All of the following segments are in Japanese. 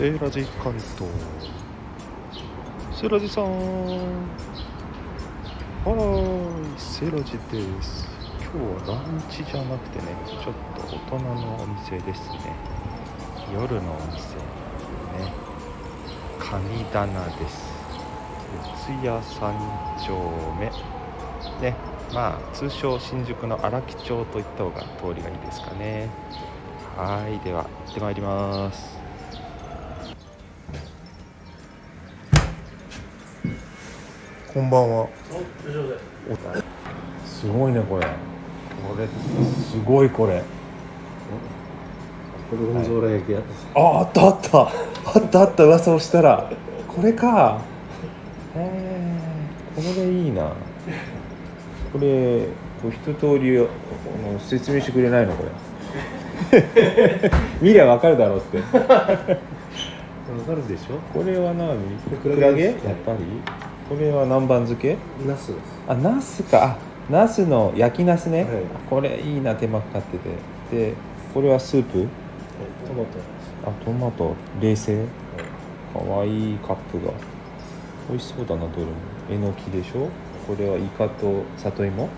セーラジ関東セーラジさん。はいセーラジです。今日はランチじゃなくてねちょっと大人のお店ですね。夜のお店ね。神棚です。四谷三丁目。ね。まあ通称新宿の荒木町といった方が通りがいいですかね。はいでは行ってまいります。こんばんは。すごいねこれ。これすごいこれ。ゴルゴンゾーラ焼ああったあった。あったあった噂をしたら。これか。へえこれいいな。これこう一通りあの説明してくれないのこれ。見りゃわかるだろうって。わかるでしょ？これは何？ククラゲやっぱり？これは南蛮漬け？ナスです。あナスか。あナスの焼きナスね、はい。これいいな手間かかってて。でこれはスープ？トマトあトマト。冷製？かわいいカップが。美味しそうだなどれも。えのきでしょ？これはイカと里芋？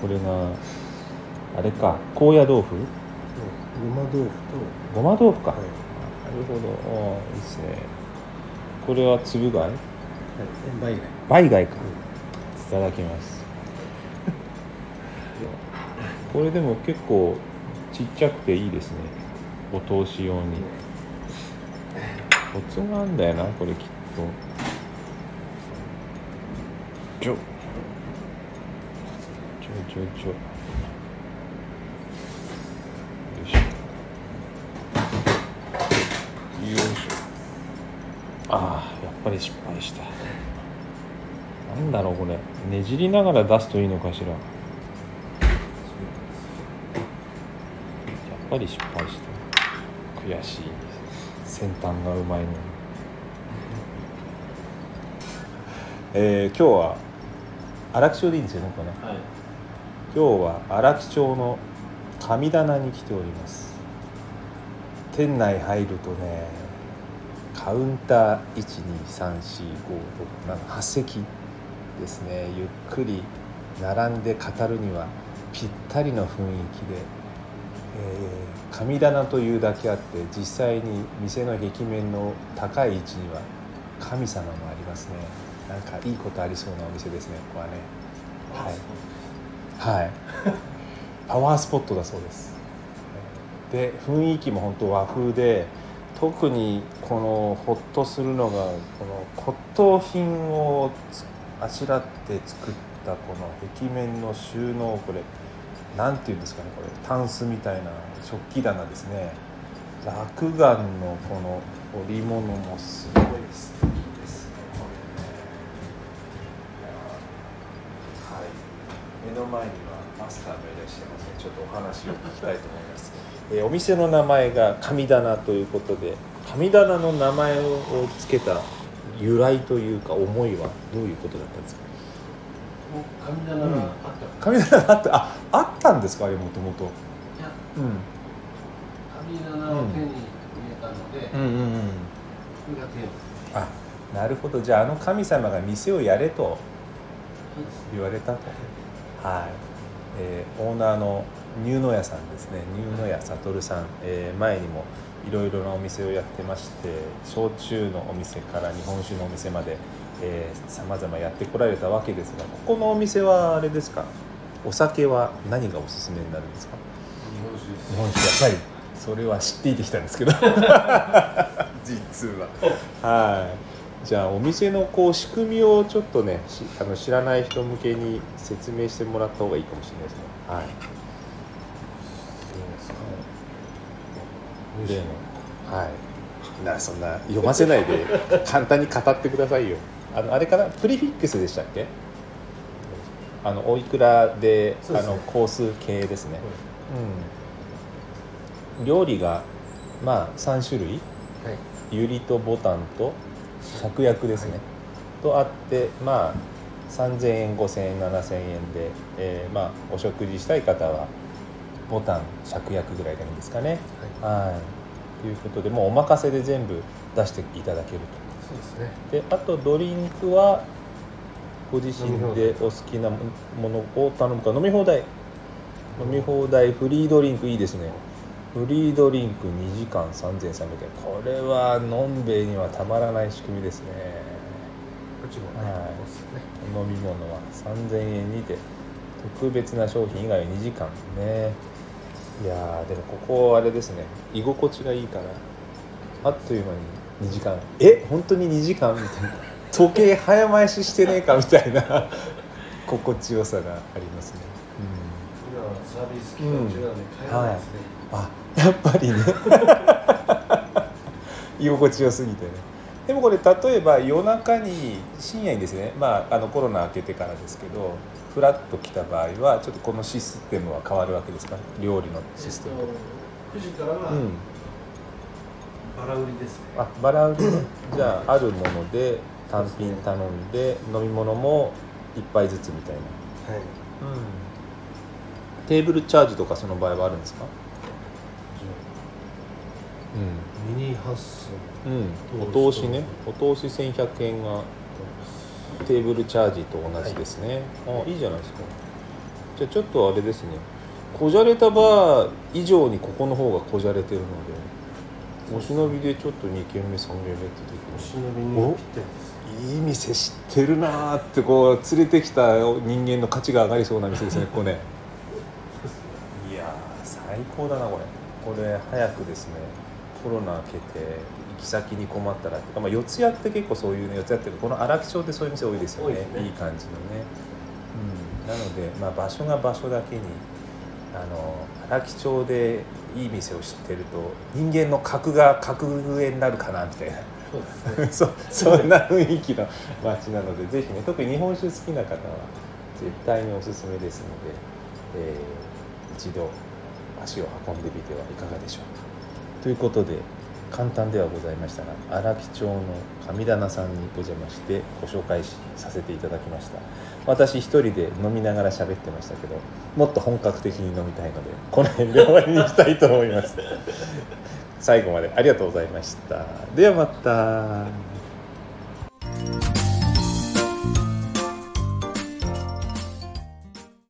これがあれか。高野豆腐？ごま豆腐と。ごま豆腐か、はい。なるほど。ああいいっすね。これはつぶ貝？はい。バイガイバイ貝か。いただきます。これでも結構ちっちゃくていいですね。お通し用に。コツがあんだよなこれきっと。ちょ。ちょちょちょ。よいしょ。よいしょ。ああぱり失敗した。なんだろうこれ。ねじりながら出すといいのかしら。やっぱり失敗した。悔しい。先端がうまいのに。えー、今日は荒木町でいいんですよねこれね。はい。今日は荒木町の神棚に来ております。店内入るとねカウンター1234567席ですね。ゆっくり並んで語るにはぴったりの雰囲気で、えー神棚というだけあって実際に店の壁面の高い位置には神様もありますね。なんかいいことありそうなお店ですねここはね。はい。はい。パワースポットだそうです。で雰囲気も本当和風で特にこのホッとするのがこの骨董品をあしらって作ったこの壁面の収納これ何て言うんですかねこれタンスみたいな食器棚ですね。落雁のこの織物もすごいしゃいますのでちょっとお話を聞きたいと思います、えーお店の名前が神棚ということで神棚の名前をつけた由来というか思いはどういうことだったんですか？神棚があった。神棚があった。ああったんですか？あれもともと神棚を手に入れたので、うん。うんうんこれがテーマあなるほど。じゃああの神様が店をやれと言われたと。はい、えーオーナーの乳野屋さんですね。乳野屋悟さん、えー前にもいろいろなお店をやってまして焼酎のお店から日本酒のお店までさまざまやってこられたわけですがここのお店はあれですか？お酒は何がおすすめになるんですか？日本酒です。日本酒。やっぱり。それは知っていてきたんですけど。実は。はいじゃあお店のこう仕組みをちょっとねしあの知らない人向けに説明してもらった方がいいかもしれないですね。はい。例のはい。なそんな読ませないで 簡単に語ってくださいよ。あのあれかな？プリフィックスでしたっけ？あのおいくらでね。あのコース系ですね、うん、料理がまあ3種類。はい。ゆりとボタンと芍薬ですね、とあってまあ3000円5000円7000円で、えーまあお食事したい方はボタン芍薬ぐらいがいいんですかね。はい、っということでもうお任せで全部出していただけるそうですね。とであとドリンクはご自身でお好きなものを頼むか。飲み放題。飲み放題フリードリンクいいですねフリードリンク2時間3300円。これはのんべえにはたまらない仕組みですね。こっちもね、はい。飲み物は3000円にて特別な商品以外は2時間。ね。いやーでもここあれですね。居心地がいいからあっという間に2時間。え？本当に2時間？みたいな。時計早回ししてねえか？みたいな。心地よさがありますね、今はサービス期間中なんで帰らないですね、うん、あやっぱりね。居心地よすぎてね。でもこれ例えば夜中に深夜にですねまああのコロナ明けてからですけどフラッと来た場合はちょっとこのシステムは変わるわけですか？料理のシステム。と、えっと9時からはうん。バラ売りですね、あバラ売りね。じゃああるもので単品頼んで飲み物も1杯ずつみたいな、はい。テーブルチャージとかその場合はあるんですか？ミニハッスうん、うん、お通しね。お通し1100円がテーブルチャージと同じですね、あいいじゃないですか。じゃあちょっとあれですね。こじゃれたバー以上にここの方がこじゃれてるのでお忍びでちょっと2軒目3軒目ってお時忍びにおぴったりです。にいい店知ってるなーってこう連れてきた人間の価値が上がりそうな店ですねここね。いやー最高だなこれ。これ早くですねコロナ明けて行き先に困ったらっていうか、まあ、四谷って結構そういうね四谷ってこの荒木町ってそういう店多いですよね。ね。いい感じのね、うん、なので、まあ、場所が場所だけにあの荒木町でいい店を知ってると人間の格が格上になるかなみたいな。そうですね。そそんな雰囲気の街なのでぜひね特に日本酒好きな方は絶対におすすめですので、えー一度足を運んでみてはいかがでしょうかということで簡単ではございましたが荒木町の神棚さんにお邪魔してご紹介させていただきました。私一人で飲みながら喋ってましたけどもっと本格的に飲みたいのでこの辺で終わりにしたいと思います。最後までありがとうございました。ではまた。